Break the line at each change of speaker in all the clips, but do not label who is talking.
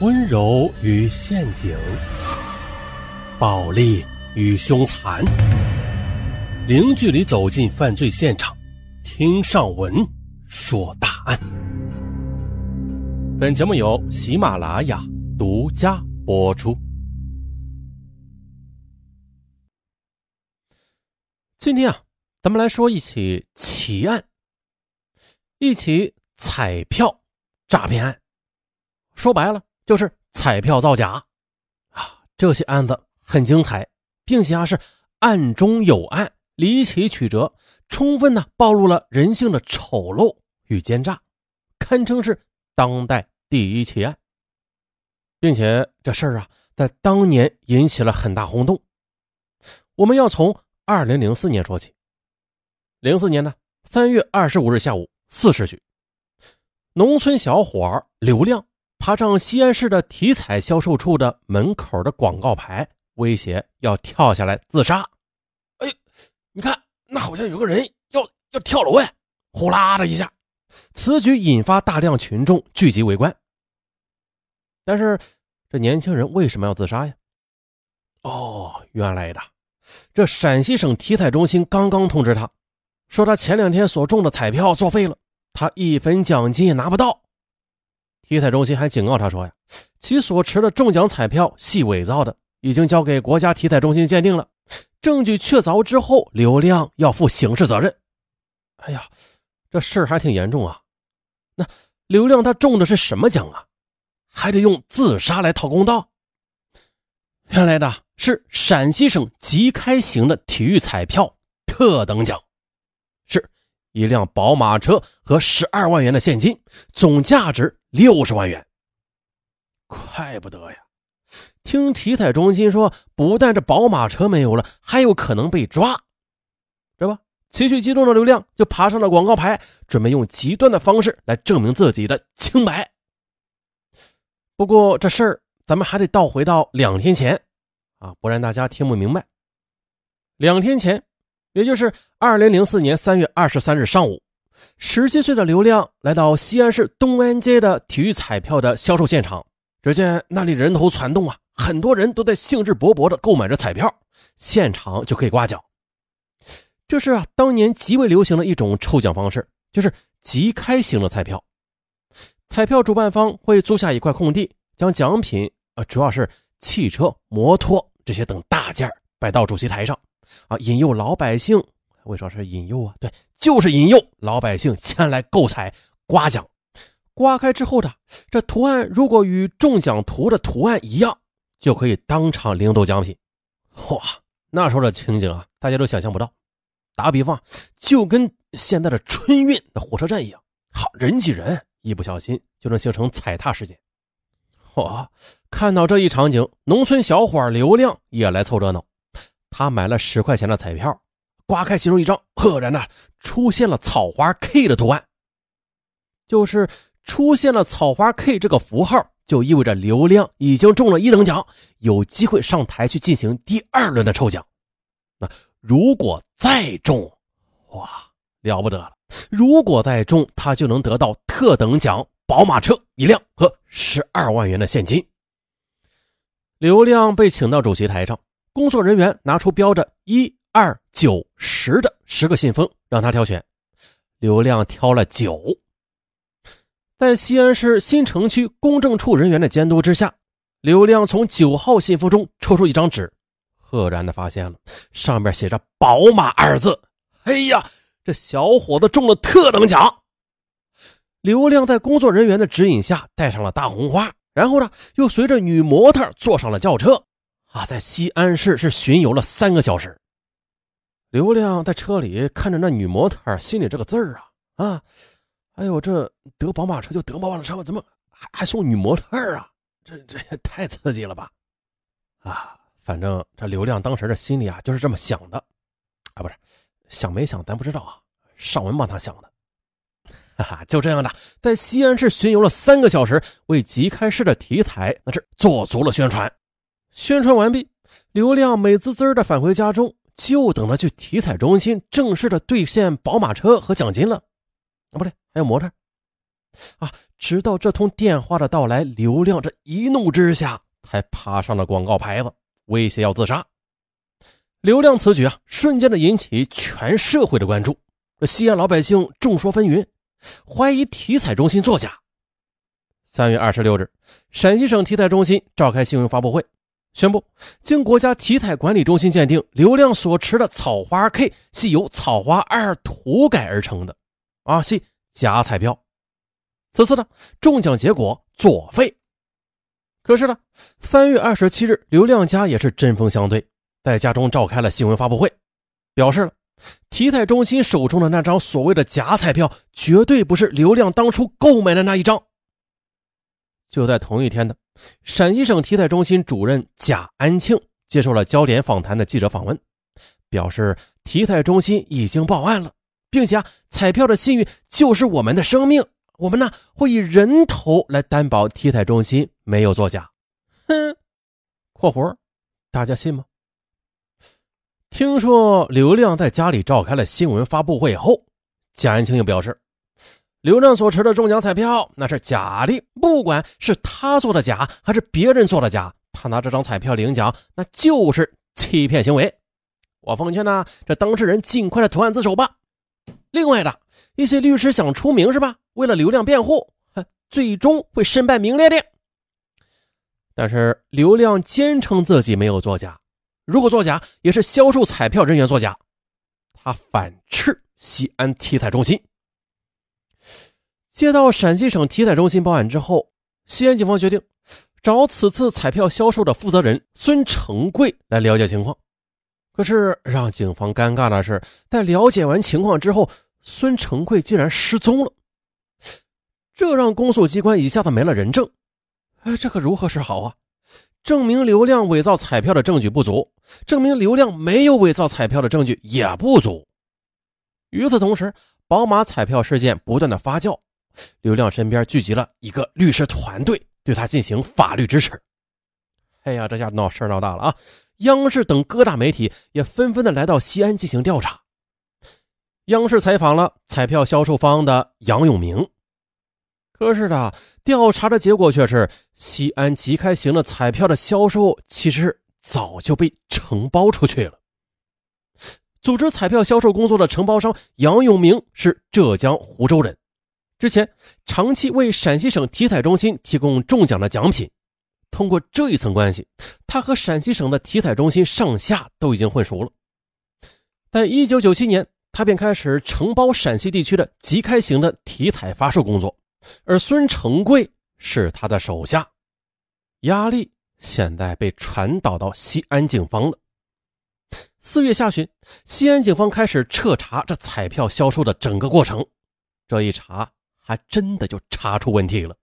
温柔与陷阱，暴力与凶残，零距离走进犯罪现场，听上文说大案。本节目由喜马拉雅独家播出。今天啊，咱们来说一起奇案，一起彩票诈骗案。说白了。就是彩票造假，啊，这些案子很精彩，并且啊是案中有案，离奇曲折，充分的暴露了人性的丑陋与奸诈，堪称是当代第一奇案，并且这事儿啊在当年引起了很大轰动。我们要从二零零四年说起，零四年呢三月二十五日下午四时许，农村小伙刘亮。爬上西安市的体彩销售处的门口的广告牌，威胁要跳下来自杀。哎，你看，那好像有个人要要跳楼哎！呼啦的一下，此举引发大量群众聚集围观。但是，这年轻人为什么要自杀呀？哦，原来的，这陕西省体彩中心刚刚通知他，说他前两天所中的彩票作废了，他一分奖金也拿不到。体彩中心还警告他说：“呀，其所持的中奖彩票系伪造的，已经交给国家体彩中心鉴定了，证据确凿之后，刘亮要负刑事责任。”哎呀，这事儿还挺严重啊！那刘亮他中的是什么奖啊？还得用自杀来讨公道？原来的是陕西省即开型的体育彩票特等奖。一辆宝马车和十二万元的现金，总价值六十万元。怪不得呀！听体彩中心说，不但这宝马车没有了，还有可能被抓，这不，情绪激动的刘亮就爬上了广告牌，准备用极端的方式来证明自己的清白。不过这事儿咱们还得倒回到两天前啊，不然大家听不明白。两天前。也就是二零零四年三月二十三日上午，十七岁的刘亮来到西安市东安街的体育彩票的销售现场，只见那里人头攒动啊，很多人都在兴致勃勃地购买着彩票，现场就可以刮奖。这是啊，当年极为流行的一种抽奖方式，就是即开型的彩票。彩票主办方会租下一块空地，将奖品啊，主要是汽车、摩托这些等大件摆到主席台上。啊！引诱老百姓，为啥是引诱啊？对，就是引诱老百姓前来购彩刮奖。刮开之后的这图案，如果与中奖图的图案一样，就可以当场领走奖品。哇，那时候的情景啊，大家都想象不到。打个比方，就跟现在的春运的火车站一样，好人挤人，一不小心就能形成踩踏事件。嚯，看到这一场景，农村小伙刘亮也来凑热闹。他买了十块钱的彩票，刮开其中一张，赫然呢出现了草花 K 的图案。就是出现了草花 K 这个符号，就意味着刘亮已经中了一等奖，有机会上台去进行第二轮的抽奖。那如果再中，哇，了不得了！如果再中，他就能得到特等奖宝马车一辆和十二万元的现金。刘亮被请到主席台上。工作人员拿出标着一二九十的十个信封，让他挑选。刘亮挑了九。在西安市新城区公证处人员的监督之下，刘亮从九号信封中抽出一张纸，赫然的发现了上面写着“宝马”二字。哎呀，这小伙子中了特等奖！刘亮在工作人员的指引下戴上了大红花，然后呢，又随着女模特坐上了轿车。啊，在西安市是巡游了三个小时。刘亮在车里看着那女模特，心里这个字儿啊啊，哎呦，这得宝马车就得宝马车，怎么还还送女模特啊？这这也太刺激了吧！啊，反正这刘亮当时的心里啊就是这么想的，啊，不是想没想咱不知道啊，尚文帮他想的。哈哈，就这样的，在西安市巡游了三个小时，为即开市的题材那是做足了宣传。宣传完毕，刘亮美滋滋的返回家中，就等着去体彩中心正式的兑现宝马车和奖金了。啊，不对，还有模特。啊，直到这通电话的到来，刘亮这一怒之下，才爬上了广告牌子，威胁要自杀。刘亮此举啊，瞬间的引起全社会的关注。这西安老百姓众说纷纭，怀疑体彩中心作假。三月二十六日，陕西省体彩中心召开新闻发布会，宣布经国家体彩管理中心鉴定，刘亮所持的草花 K 系由草花二涂改而成的，啊，系假彩票。此次呢，中奖结果作废。可是呢，三月二十七日，刘亮家也是针锋相对，在家中召开了新闻发布会，表示了体彩中心手中的那张所谓的假彩票，绝对不是刘亮当初购买的那一张。就在同一天的，陕西省体彩中心主任贾安庆接受了焦点访谈的记者访问，表示体彩中心已经报案了，并且啊，彩票的信誉就是我们的生命，我们呢会以人头来担保体彩中心没有作假。哼，括弧，大家信吗？听说刘亮在家里召开了新闻发布会后，贾安庆又表示。刘亮所持的中奖彩票那是假的，不管是他做的假还是别人做的假，他拿这张彩票领奖那就是欺骗行为。我奉劝呢，这当事人尽快的投案自首吧。另外的一些律师想出名是吧？为了流量辩护，最终会身败名裂的。但是刘亮坚称自己没有作假，如果作假，也是销售彩票人员作假。他反斥西安体彩中心。接到陕西省体彩中心报案之后，西安警方决定找此次彩票销售的负责人孙成贵来了解情况。可是让警方尴尬的是，在了解完情况之后，孙成贵竟然失踪了。这让公诉机关一下子没了人证。哎，这可如何是好啊？证明刘亮伪造彩票的证据不足，证明刘亮没有伪造彩票的证据也不足。与此同时，宝马彩票事件不断的发酵。刘亮身边聚集了一个律师团队，对他进行法律支持。哎呀，这下闹事闹大了啊！央视等各大媒体也纷纷的来到西安进行调查。央视采访了彩票销售方的杨永明，可是的调查的结果却是，西安即开型的彩票的销售其实早就被承包出去了。组织彩票销售工作的承包商杨永明是浙江湖州人。之前长期为陕西省体彩中心提供中奖的奖品，通过这一层关系，他和陕西省的体彩中心上下都已经混熟了。但一九九七年，他便开始承包陕西地区的即开型的体彩发售工作，而孙成贵是他的手下。压力现在被传导到西安警方了。四月下旬，西安警方开始彻查这彩票销售的整个过程。这一查。还真的就查出问题了。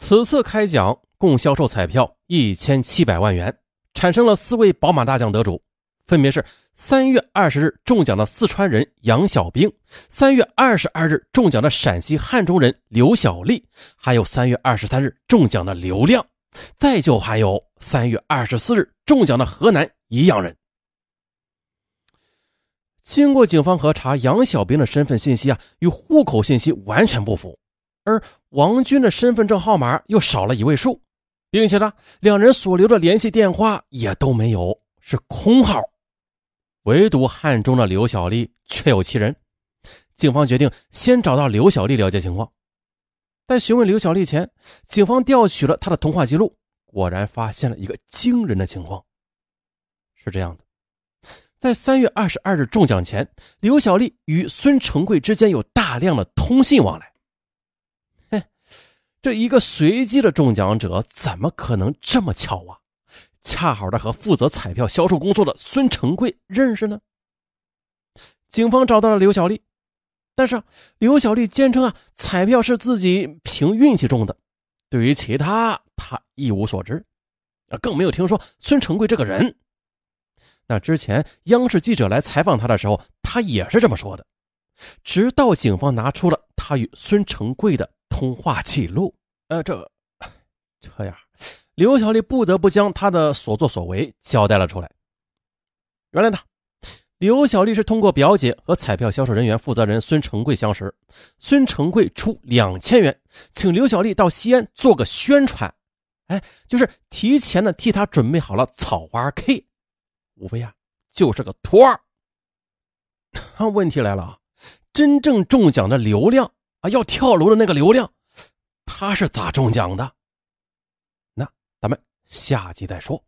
此次开奖共销售彩票一千七百万元，产生了四位宝马大奖得主，分别是三月二十日中奖的四川人杨小兵，三月二十二日中奖的陕西汉中人刘小丽，还有三月二十三日中奖的刘亮，再就还有三月二十四日中奖的河南宜阳人。经过警方核查，杨小兵的身份信息啊与户口信息完全不符，而王军的身份证号码又少了一位数，并且呢，两人所留的联系电话也都没有，是空号。唯独汉中的刘小丽确有其人。警方决定先找到刘小丽了解情况。在询问刘小丽前，警方调取了她的通话记录，果然发现了一个惊人的情况。是这样的。在三月二十二日中奖前，刘小丽与孙成贵之间有大量的通信往来。嘿，这一个随机的中奖者怎么可能这么巧啊？恰好的和负责彩票销售工作的孙成贵认识呢？警方找到了刘小丽，但是刘小丽坚称啊，彩票是自己凭运气中的，对于其他他一无所知，啊，更没有听说孙成贵这个人。那之前央视记者来采访他的时候，他也是这么说的。直到警方拿出了他与孙成贵的通话记录，呃，这这样，刘小丽不得不将他的所作所为交代了出来。原来呢，刘小丽是通过表姐和彩票销售人员负责人孙成贵相识，孙成贵出两千元，请刘小丽到西安做个宣传，哎，就是提前呢替他准备好了草花 K，无非啊就是个托儿。那 问题来了啊，真正中奖的流量啊，要跳楼的那个流量，他是咋中奖的？那咱们下集再说。